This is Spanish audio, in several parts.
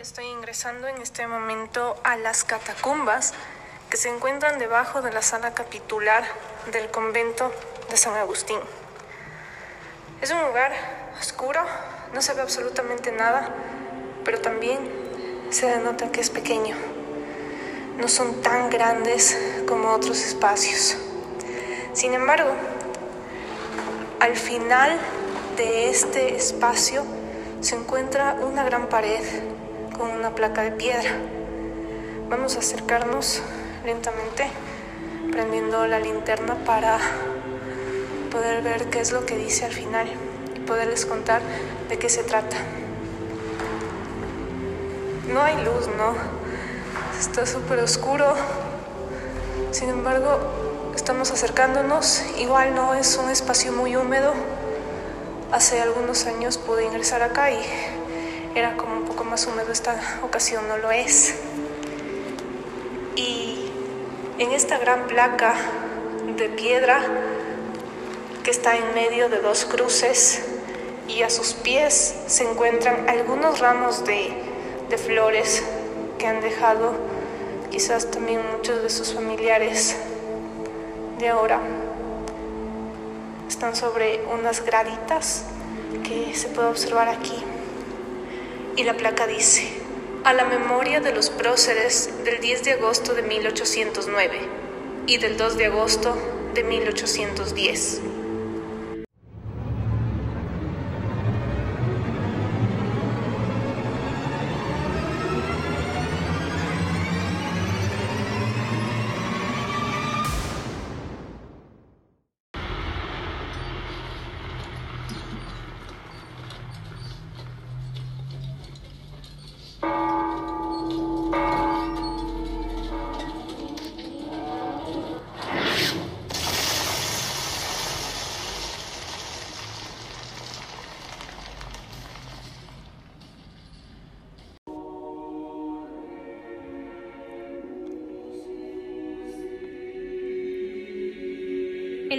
Estoy ingresando en este momento a las catacumbas que se encuentran debajo de la sala capitular del convento de San Agustín. Es un lugar oscuro, no se ve absolutamente nada, pero también se denota que es pequeño. No son tan grandes como otros espacios. Sin embargo, al final de este espacio se encuentra una gran pared con una placa de piedra. Vamos a acercarnos lentamente prendiendo la linterna para poder ver qué es lo que dice al final y poderles contar de qué se trata. No hay luz, ¿no? Está súper oscuro. Sin embargo, estamos acercándonos. Igual no es un espacio muy húmedo. Hace algunos años pude ingresar acá y era como un poco más húmedo. Esta ocasión no lo es. Y en esta gran placa de piedra que está en medio de dos cruces y a sus pies se encuentran algunos ramos de, de flores que han dejado quizás también muchos de sus familiares de ahora. Están sobre unas graditas que se puede observar aquí. Y la placa dice, a la memoria de los próceres del 10 de agosto de 1809 y del 2 de agosto de 1810.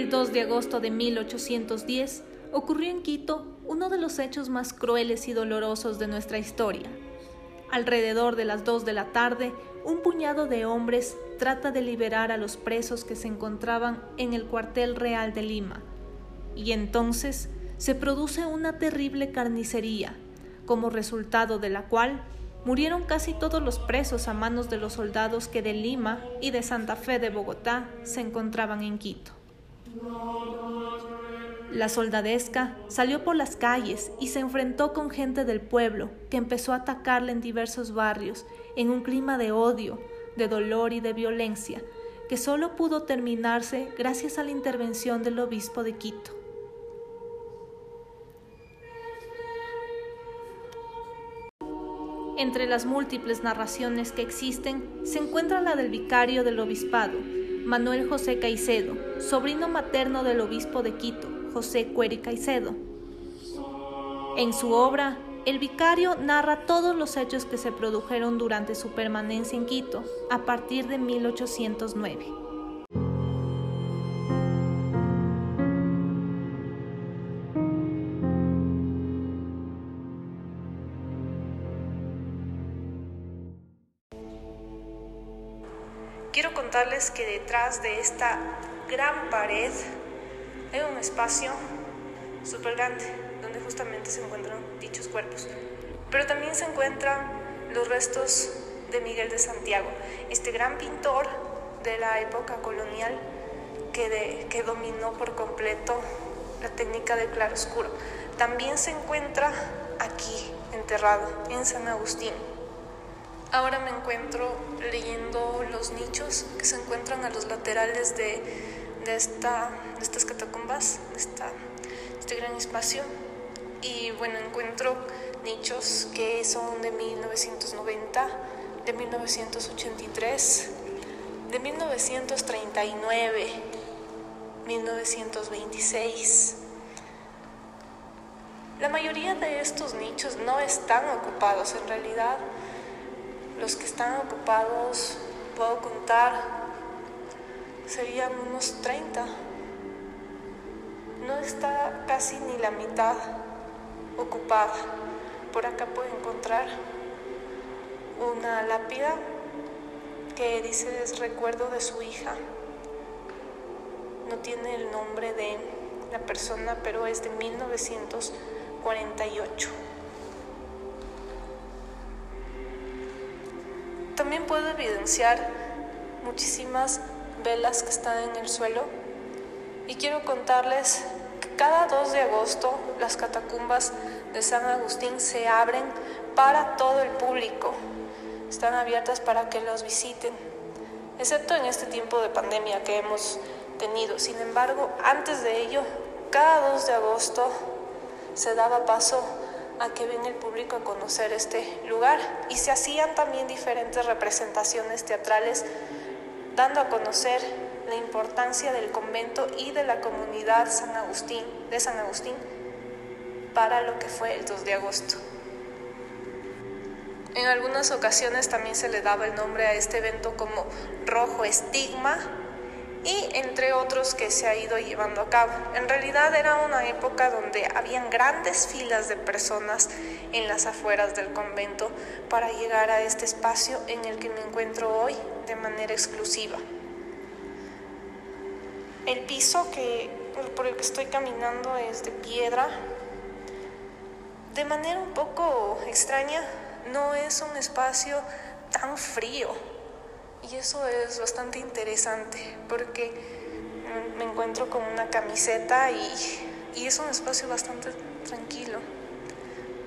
El 2 de agosto de 1810 ocurrió en Quito uno de los hechos más crueles y dolorosos de nuestra historia. Alrededor de las 2 de la tarde, un puñado de hombres trata de liberar a los presos que se encontraban en el cuartel real de Lima. Y entonces se produce una terrible carnicería, como resultado de la cual murieron casi todos los presos a manos de los soldados que de Lima y de Santa Fe de Bogotá se encontraban en Quito. La soldadesca salió por las calles y se enfrentó con gente del pueblo que empezó a atacarle en diversos barrios en un clima de odio, de dolor y de violencia que solo pudo terminarse gracias a la intervención del obispo de Quito. Entre las múltiples narraciones que existen se encuentra la del vicario del obispado, Manuel José Caicedo, sobrino materno del obispo de Quito, José Cueri Caicedo. En su obra, el vicario narra todos los hechos que se produjeron durante su permanencia en Quito a partir de 1809. Contarles que detrás de esta gran pared hay un espacio súper grande donde justamente se encuentran dichos cuerpos. Pero también se encuentran los restos de Miguel de Santiago, este gran pintor de la época colonial que, que dominó por completo la técnica del claroscuro. También se encuentra aquí, enterrado, en San Agustín. Ahora me encuentro leyendo los nichos que se encuentran a los laterales de, de, esta, de estas catacumbas, de este gran espacio. Y bueno, encuentro nichos que son de 1990, de 1983, de 1939, 1926. La mayoría de estos nichos no están ocupados en realidad los que están ocupados, puedo contar, serían unos 30. No está casi ni la mitad ocupada. Por acá puedo encontrar una lápida que dice es recuerdo de su hija. No tiene el nombre de la persona, pero es de 1948. También puedo evidenciar muchísimas velas que están en el suelo y quiero contarles que cada 2 de agosto las catacumbas de San Agustín se abren para todo el público. Están abiertas para que los visiten, excepto en este tiempo de pandemia que hemos tenido. Sin embargo, antes de ello, cada 2 de agosto se daba paso a que venga el público a conocer este lugar y se hacían también diferentes representaciones teatrales dando a conocer la importancia del convento y de la comunidad San Agustín, de San Agustín para lo que fue el 2 de agosto. En algunas ocasiones también se le daba el nombre a este evento como Rojo Estigma y entre otros que se ha ido llevando a cabo. En realidad era una época donde habían grandes filas de personas en las afueras del convento para llegar a este espacio en el que me encuentro hoy de manera exclusiva. El piso que, por el que estoy caminando es de piedra. De manera un poco extraña, no es un espacio tan frío. Y eso es bastante interesante porque me encuentro con una camiseta y, es un espacio bastante tranquilo,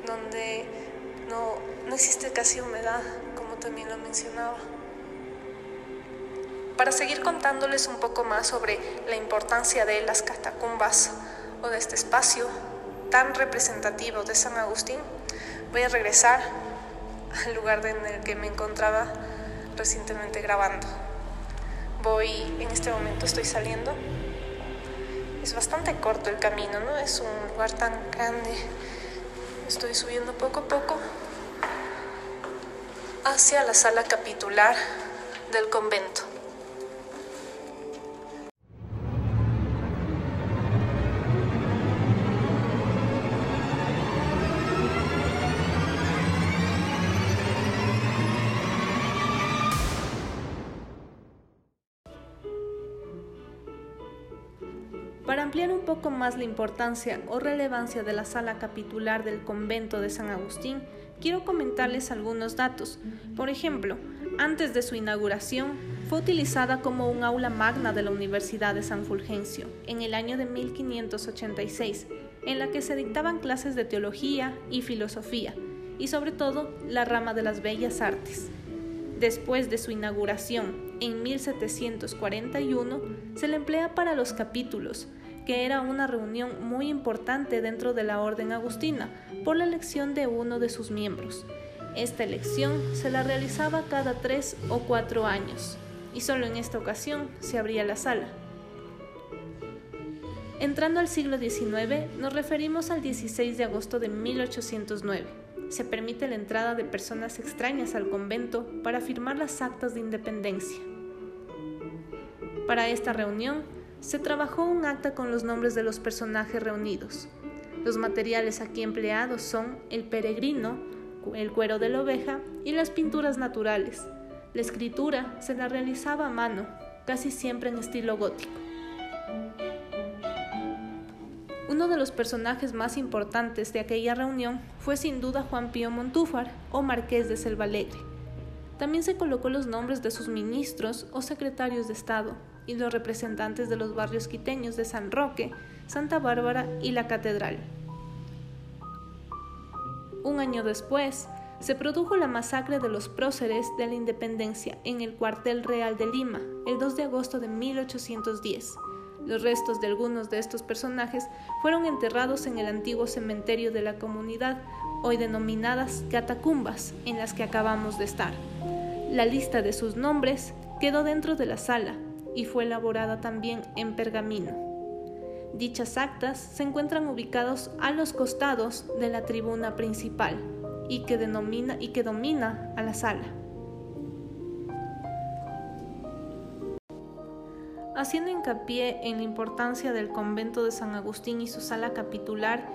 donde no, no existe casi humedad, como también lo mencionaba. Para seguir contándoles un poco más sobre la importancia de las catacumbas o de este espacio tan representativo de San Agustín, voy a regresar al lugar en el que me encontraba recientemente grabando. Voy, en este momento estoy saliendo. Es bastante corto el camino, no es un lugar tan grande. Estoy subiendo poco a poco hacia la sala capitular del convento. Poco más la importancia o relevancia de la sala capitular del convento de San Agustín, quiero comentarles algunos datos. Por ejemplo, antes de su inauguración, fue utilizada como un aula magna de la Universidad de San Fulgencio en el año de 1586, en la que se dictaban clases de teología y filosofía, y sobre todo la rama de las bellas artes. Después de su inauguración en 1741, se le emplea para los capítulos, que era una reunión muy importante dentro de la Orden Agustina por la elección de uno de sus miembros. Esta elección se la realizaba cada tres o cuatro años, y solo en esta ocasión se abría la sala. Entrando al siglo XIX, nos referimos al 16 de agosto de 1809. Se permite la entrada de personas extrañas al convento para firmar las actas de independencia. Para esta reunión, se trabajó un acta con los nombres de los personajes reunidos. Los materiales aquí empleados son el peregrino, el cuero de la oveja y las pinturas naturales. La escritura se la realizaba a mano, casi siempre en estilo gótico. Uno de los personajes más importantes de aquella reunión fue sin duda Juan Pío Montúfar o Marqués de Selvalegre. También se colocó los nombres de sus ministros o secretarios de Estado, y los representantes de los barrios quiteños de San Roque, Santa Bárbara y la Catedral. Un año después, se produjo la masacre de los próceres de la independencia en el cuartel real de Lima, el 2 de agosto de 1810. Los restos de algunos de estos personajes fueron enterrados en el antiguo cementerio de la comunidad, hoy denominadas catacumbas, en las que acabamos de estar. La lista de sus nombres quedó dentro de la sala, y fue elaborada también en pergamino. Dichas actas se encuentran ubicados a los costados de la tribuna principal y que, denomina, y que domina a la sala. Haciendo hincapié en la importancia del convento de San Agustín y su sala capitular,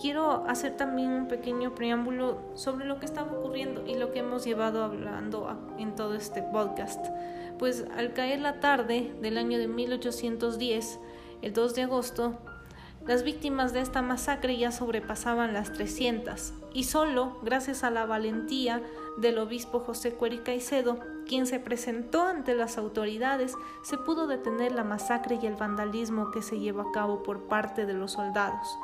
quiero hacer también un pequeño preámbulo sobre lo que estaba ocurriendo y lo que hemos llevado hablando en todo este podcast. Pues al caer la tarde del año de 1810, el 2 de agosto, las víctimas de esta masacre ya sobrepasaban las 300 y solo gracias a la valentía del obispo José Cueri Caicedo, quien se presentó ante las autoridades, se pudo detener la masacre y el vandalismo que se llevó a cabo por parte de los soldados.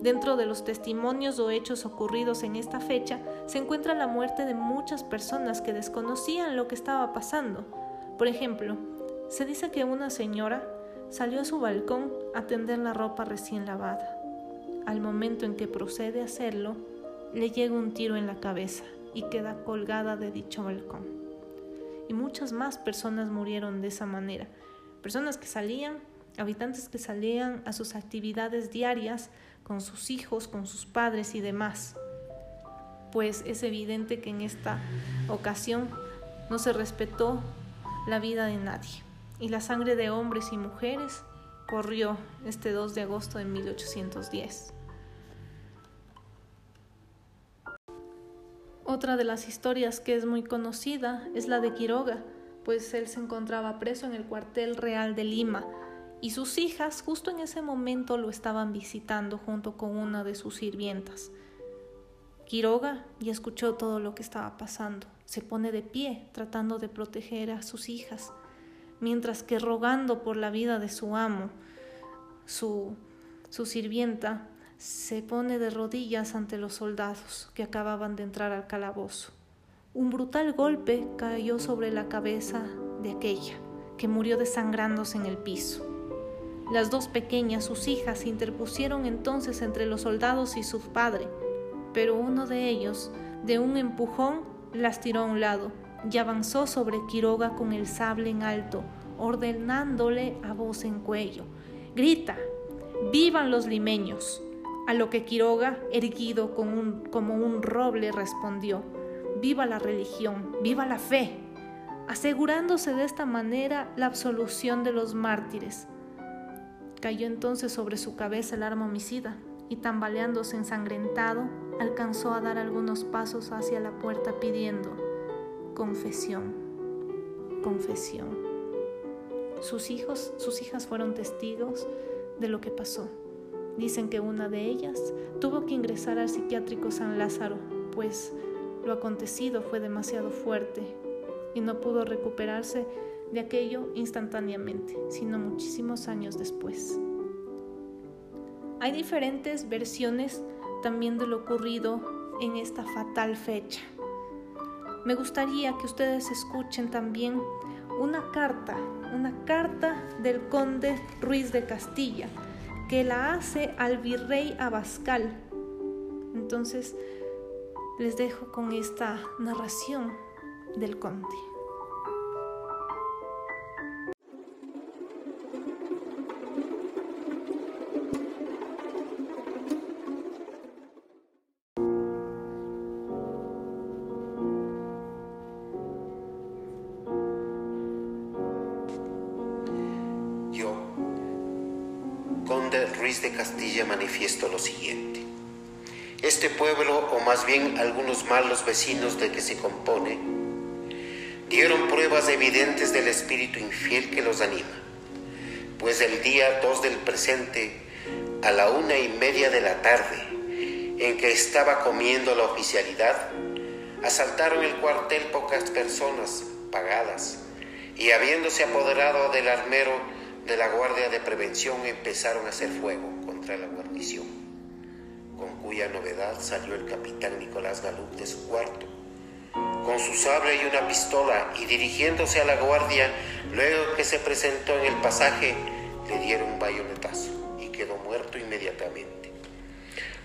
Dentro de los testimonios o hechos ocurridos en esta fecha se encuentra la muerte de muchas personas que desconocían lo que estaba pasando. Por ejemplo, se dice que una señora salió a su balcón a tender la ropa recién lavada. Al momento en que procede a hacerlo, le llega un tiro en la cabeza y queda colgada de dicho balcón. Y muchas más personas murieron de esa manera. Personas que salían, habitantes que salían a sus actividades diarias con sus hijos, con sus padres y demás. Pues es evidente que en esta ocasión no se respetó la vida de nadie y la sangre de hombres y mujeres corrió este 2 de agosto de 1810. Otra de las historias que es muy conocida es la de Quiroga, pues él se encontraba preso en el cuartel real de Lima, y sus hijas justo en ese momento lo estaban visitando junto con una de sus sirvientas. Quiroga ya escuchó todo lo que estaba pasando. Se pone de pie tratando de proteger a sus hijas, mientras que rogando por la vida de su amo, su, su sirvienta se pone de rodillas ante los soldados que acababan de entrar al calabozo. Un brutal golpe cayó sobre la cabeza de aquella, que murió desangrándose en el piso. Las dos pequeñas, sus hijas, se interpusieron entonces entre los soldados y su padre, pero uno de ellos, de un empujón, las tiró a un lado y avanzó sobre Quiroga con el sable en alto, ordenándole a voz en cuello, Grita, vivan los limeños. A lo que Quiroga, erguido como un roble, respondió, viva la religión, viva la fe, asegurándose de esta manera la absolución de los mártires Cayó entonces sobre su cabeza el arma homicida y tambaleándose ensangrentado, alcanzó a dar algunos pasos hacia la puerta pidiendo confesión, confesión. Sus hijos, sus hijas fueron testigos de lo que pasó. Dicen que una de ellas tuvo que ingresar al psiquiátrico San Lázaro, pues lo acontecido fue demasiado fuerte y no pudo recuperarse de aquello instantáneamente, sino muchísimos años después. Hay diferentes versiones también de lo ocurrido en esta fatal fecha. Me gustaría que ustedes escuchen también una carta, una carta del conde Ruiz de Castilla, que la hace al virrey Abascal. Entonces, les dejo con esta narración del conde. Manifiesto lo siguiente. Este pueblo, o más bien algunos malos vecinos de que se compone, dieron pruebas evidentes del espíritu infiel que los anima, pues el día 2 del presente, a la una y media de la tarde, en que estaba comiendo la oficialidad, asaltaron el cuartel pocas personas pagadas y habiéndose apoderado del armero de la Guardia de Prevención empezaron a hacer fuego contra la guarnición, con cuya novedad salió el capitán Nicolás Galup de su cuarto, con su sable y una pistola, y dirigiéndose a la guardia, luego que se presentó en el pasaje, le dieron un bayonetazo y quedó muerto inmediatamente.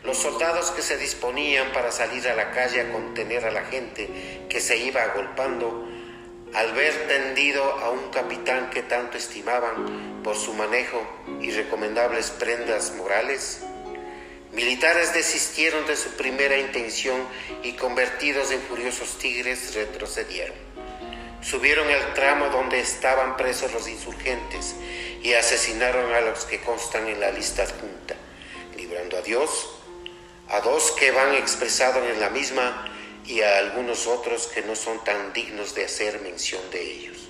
Los soldados que se disponían para salir a la calle a contener a la gente que se iba agolpando, al ver tendido a un capitán que tanto estimaban por su manejo y recomendables prendas morales, militares desistieron de su primera intención y convertidos en furiosos tigres retrocedieron. Subieron al tramo donde estaban presos los insurgentes y asesinaron a los que constan en la lista adjunta, librando a Dios a dos que van expresados en la misma y a algunos otros que no son tan dignos de hacer mención de ellos.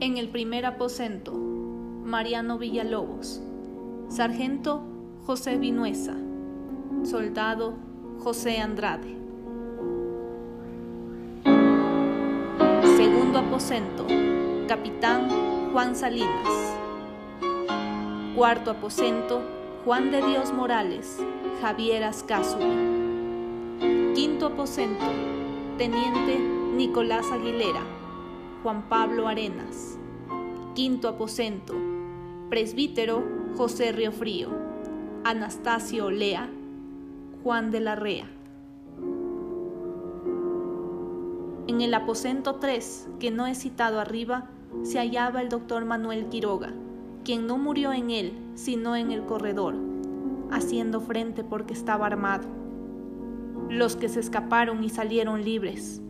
En el primer aposento, Mariano Villalobos, sargento José Vinuesa, soldado José Andrade. Segundo aposento, capitán Juan Salinas. Cuarto aposento, Juan de Dios Morales, Javier Ascázuri. Quinto aposento, teniente Nicolás Aguilera, Juan Pablo Arenas. Quinto aposento, presbítero José Riofrío, Anastasio Olea, Juan de la Rea. En el aposento 3, que no he citado arriba, se hallaba el doctor Manuel Quiroga, quien no murió en él, sino en el corredor, haciendo frente porque estaba armado. Los que se escaparon y salieron libres.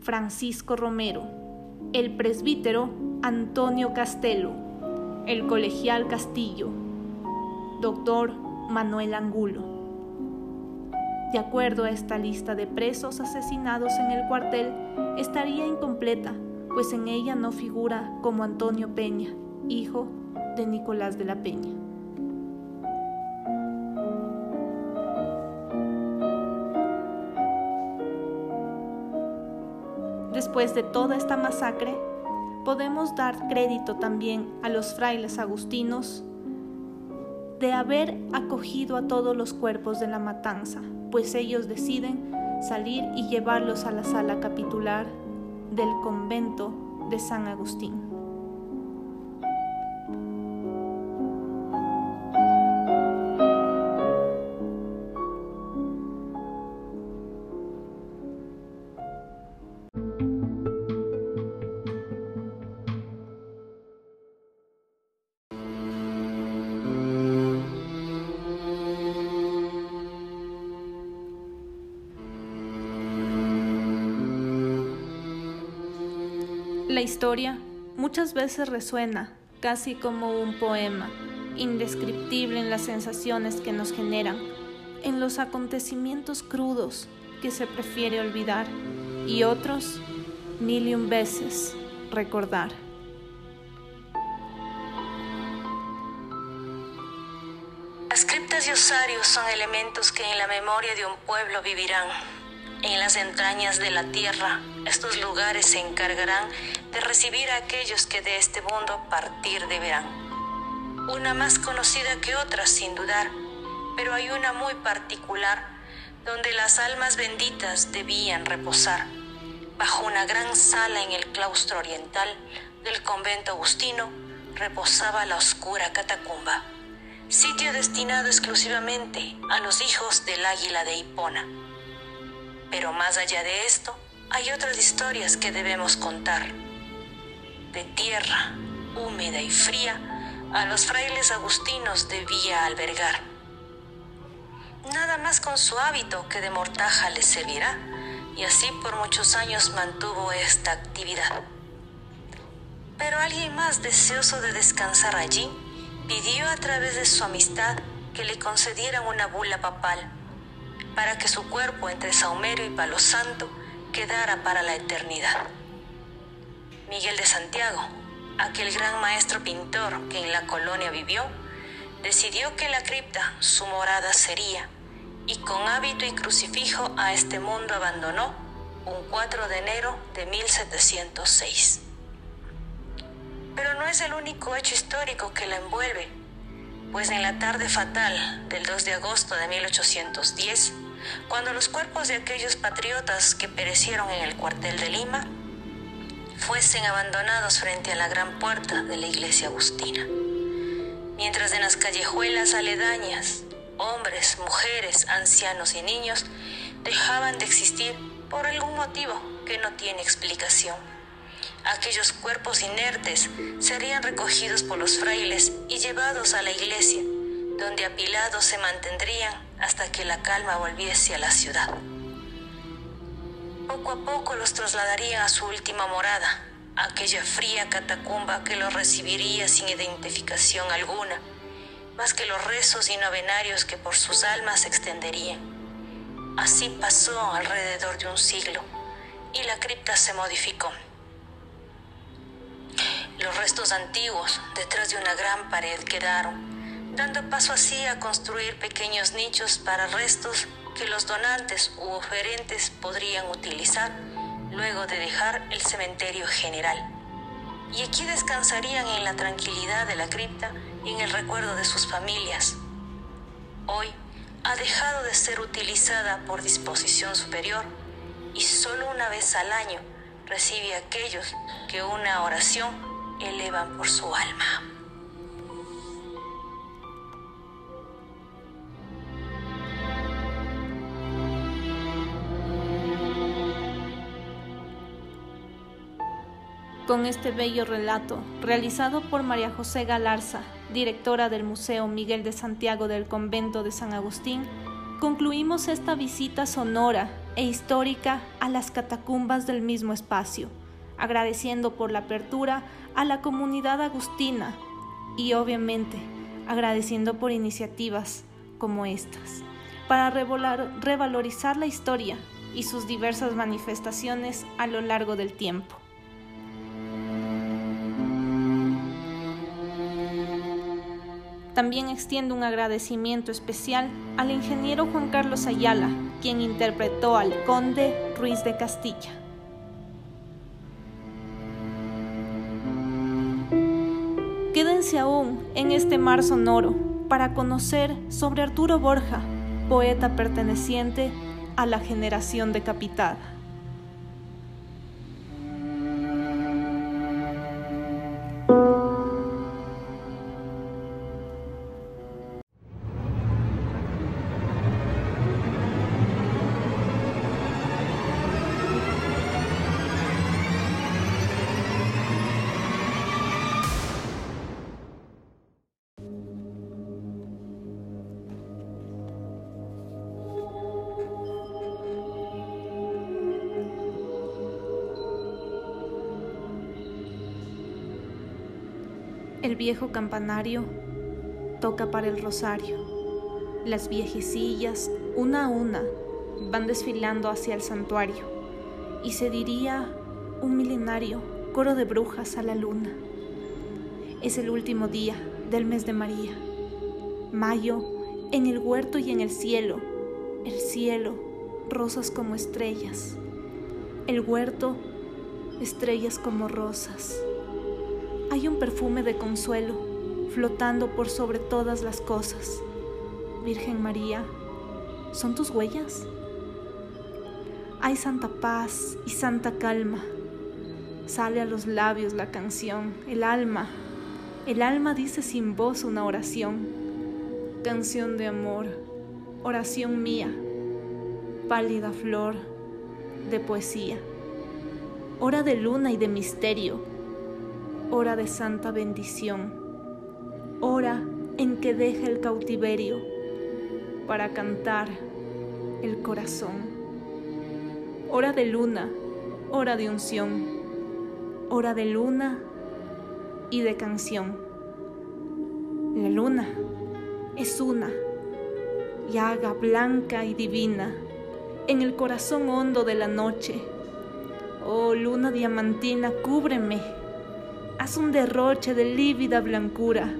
Francisco Romero, el presbítero Antonio Castelo, el colegial Castillo, doctor Manuel Angulo. De acuerdo a esta lista de presos asesinados en el cuartel, estaría incompleta, pues en ella no figura como Antonio Peña, hijo de Nicolás de la Peña. Después de toda esta masacre, podemos dar crédito también a los frailes agustinos de haber acogido a todos los cuerpos de la matanza, pues ellos deciden salir y llevarlos a la sala capitular del convento de San Agustín. La historia muchas veces resuena casi como un poema, indescriptible en las sensaciones que nos generan, en los acontecimientos crudos que se prefiere olvidar y otros mil y un veces recordar. Las criptas y osarios son elementos que en la memoria de un pueblo vivirán en las entrañas de la tierra, estos lugares se encargarán de recibir a aquellos que de este mundo partir deberán. Una más conocida que otra, sin dudar, pero hay una muy particular, donde las almas benditas debían reposar, bajo una gran sala en el claustro oriental del convento agustino, reposaba la oscura catacumba, sitio destinado exclusivamente a los hijos del águila de Hipona pero más allá de esto, hay otras historias que debemos contar. De tierra, húmeda y fría, a los frailes agustinos debía albergar. Nada más con su hábito que de mortaja les servirá, y así por muchos años mantuvo esta actividad. Pero alguien más deseoso de descansar allí pidió a través de su amistad que le concedieran una bula papal para que su cuerpo entre Saumerio y Palo Santo quedara para la eternidad. Miguel de Santiago, aquel gran maestro pintor que en la colonia vivió, decidió que la cripta su morada sería y con hábito y crucifijo a este mundo abandonó un 4 de enero de 1706. Pero no es el único hecho histórico que la envuelve, pues en la tarde fatal del 2 de agosto de 1810, cuando los cuerpos de aquellos patriotas que perecieron en el cuartel de Lima fuesen abandonados frente a la gran puerta de la iglesia agustina. Mientras en las callejuelas aledañas, hombres, mujeres, ancianos y niños dejaban de existir por algún motivo que no tiene explicación. Aquellos cuerpos inertes serían recogidos por los frailes y llevados a la iglesia, donde apilados se mantendrían hasta que la calma volviese a la ciudad. Poco a poco los trasladarían a su última morada, aquella fría catacumba que lo recibiría sin identificación alguna, más que los rezos y novenarios que por sus almas se extenderían. Así pasó alrededor de un siglo y la cripta se modificó. Los restos antiguos detrás de una gran pared quedaron, dando paso así a construir pequeños nichos para restos que los donantes u oferentes podrían utilizar luego de dejar el cementerio general. Y aquí descansarían en la tranquilidad de la cripta y en el recuerdo de sus familias. Hoy ha dejado de ser utilizada por disposición superior y solo una vez al año recibe a aquellos que una oración elevan por su alma. Con este bello relato, realizado por María José Galarza, directora del Museo Miguel de Santiago del Convento de San Agustín, concluimos esta visita sonora e histórica a las catacumbas del mismo espacio, agradeciendo por la apertura a la comunidad agustina y obviamente agradeciendo por iniciativas como estas, para revalorizar la historia y sus diversas manifestaciones a lo largo del tiempo. También extiendo un agradecimiento especial al ingeniero Juan Carlos Ayala, quien interpretó al conde Ruiz de Castilla. Quédense aún en este mar sonoro para conocer sobre Arturo Borja, poeta perteneciente a la generación decapitada. El viejo campanario toca para el rosario. Las viejecillas, una a una, van desfilando hacia el santuario y se diría un milenario coro de brujas a la luna. Es el último día del mes de María. Mayo, en el huerto y en el cielo, el cielo, rosas como estrellas. El huerto, estrellas como rosas. Hay un perfume de consuelo flotando por sobre todas las cosas. Virgen María, ¿son tus huellas? Hay santa paz y santa calma. Sale a los labios la canción, el alma. El alma dice sin voz una oración. Canción de amor, oración mía, pálida flor de poesía. Hora de luna y de misterio hora de santa bendición, hora en que deja el cautiverio para cantar el corazón, hora de luna, hora de unción, hora de luna y de canción. La luna es una llaga blanca y divina en el corazón hondo de la noche. Oh luna diamantina, cúbreme haz un derroche de lívida blancura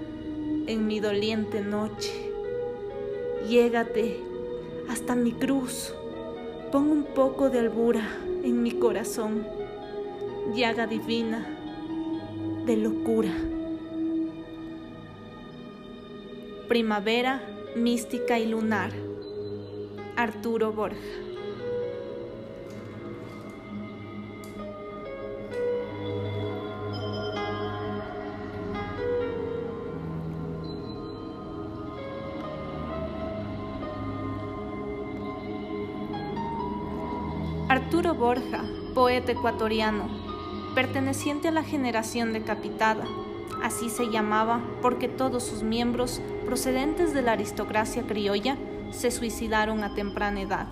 en mi doliente noche. Llégate hasta mi cruz, pon un poco de albura en mi corazón, llaga divina de locura. Primavera mística y lunar. Arturo Borja. Arturo Borja, poeta ecuatoriano, perteneciente a la generación decapitada, así se llamaba porque todos sus miembros, procedentes de la aristocracia criolla, se suicidaron a temprana edad.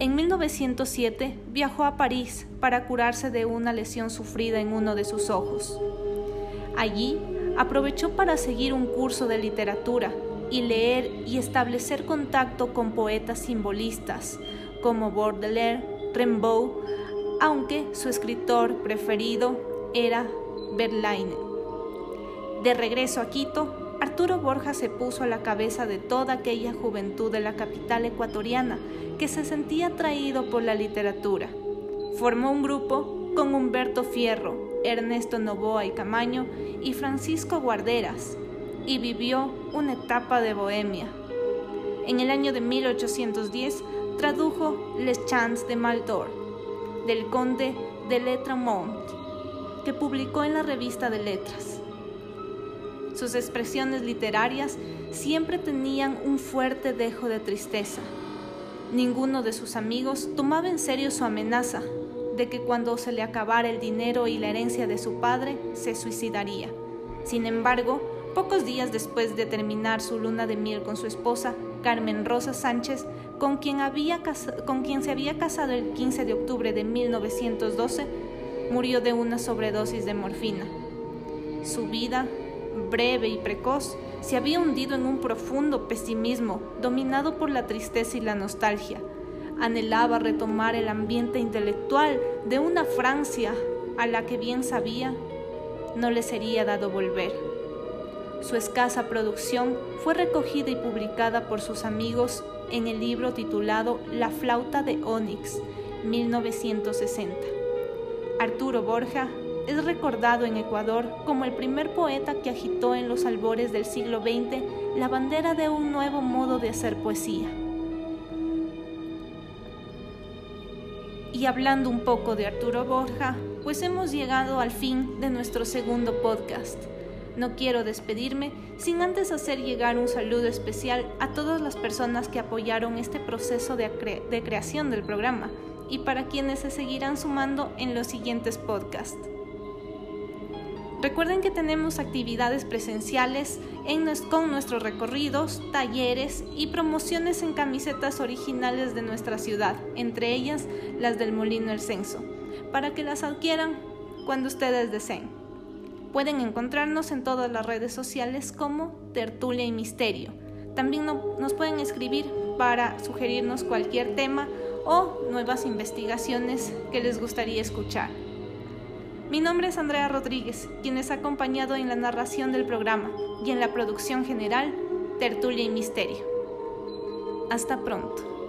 En 1907 viajó a París para curarse de una lesión sufrida en uno de sus ojos. Allí aprovechó para seguir un curso de literatura y leer y establecer contacto con poetas simbolistas como Baudelaire, Rimbaud, aunque su escritor preferido era Verlaine. De regreso a Quito, Arturo Borja se puso a la cabeza de toda aquella juventud de la capital ecuatoriana que se sentía atraído por la literatura. Formó un grupo con Humberto Fierro, Ernesto Novoa y Camaño y Francisco Guarderas, y vivió una etapa de bohemia. En el año de 1810 tradujo Les Chants de Maldor, del conde de Letremont, que publicó en la revista de Letras. Sus expresiones literarias siempre tenían un fuerte dejo de tristeza. Ninguno de sus amigos tomaba en serio su amenaza de que cuando se le acabara el dinero y la herencia de su padre, se suicidaría. Sin embargo, pocos días después de terminar su luna de miel con su esposa, Carmen Rosa Sánchez, con quien, se había casado el 15 de octubre de 1912, murió de una sobredosis de morfina. Su vida, breve y precoz, se había hundido en un profundo pesimismo, dominado por la tristeza y la nostalgia. Anhelaba retomar el ambiente intelectual de una Francia a la que bien sabía no le sería dado volver. Su escasa producción fue recogida y publicada por sus amigos en el libro titulado La flauta de Onyx, 1960. Arturo Borja es recordado en Ecuador como el primer poeta que agitó en los albores del siglo XX la bandera de un nuevo modo de hacer poesía. Y hablando un poco de Arturo Borja, pues hemos llegado al fin de nuestro segundo podcast. No quiero despedirme sin antes hacer llegar un saludo especial a todas las personas que apoyaron este proceso de, creación del programa y para quienes se seguirán sumando en los siguientes podcasts. Recuerden que tenemos actividades presenciales con nuestros recorridos, talleres y promociones en camisetas originales de nuestra ciudad, entre ellas las del Molino El Censo, para que las adquieran cuando ustedes deseen. Pueden encontrarnos en todas las redes sociales como Tertulia y Misterio. También nos pueden escribir para sugerirnos cualquier tema o nuevas investigaciones que les gustaría escuchar. Mi nombre es Andrea Rodríguez, quien les ha acompañado en la narración del programa y en la producción general Tertulia y Misterio. Hasta pronto.